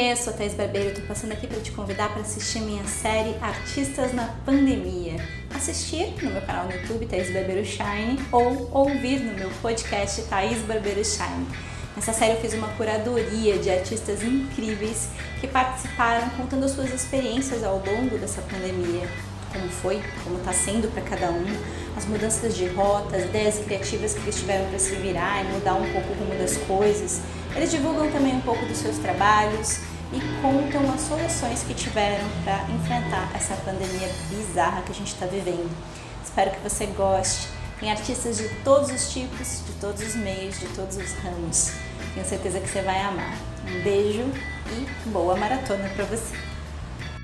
Eu sou Thais Barbeiro, estou passando aqui para te convidar para assistir minha série Artistas na Pandemia. Assistir no meu canal no YouTube, Thais Barbeiro Shine, ou ouvir no meu podcast Thais Barbeiro Shine. Nessa série eu fiz uma curadoria de artistas incríveis que participaram contando as suas experiências ao longo dessa pandemia. Como foi, como está sendo para cada um, as mudanças de rota, as ideias criativas que eles tiveram para se virar e mudar um pouco o rumo das coisas. Eles divulgam também um pouco dos seus trabalhos e contam as soluções que tiveram para enfrentar essa pandemia bizarra que a gente está vivendo. Espero que você goste. Tem artistas de todos os tipos, de todos os meios, de todos os ramos. Tenho certeza que você vai amar. Um beijo e boa maratona para você.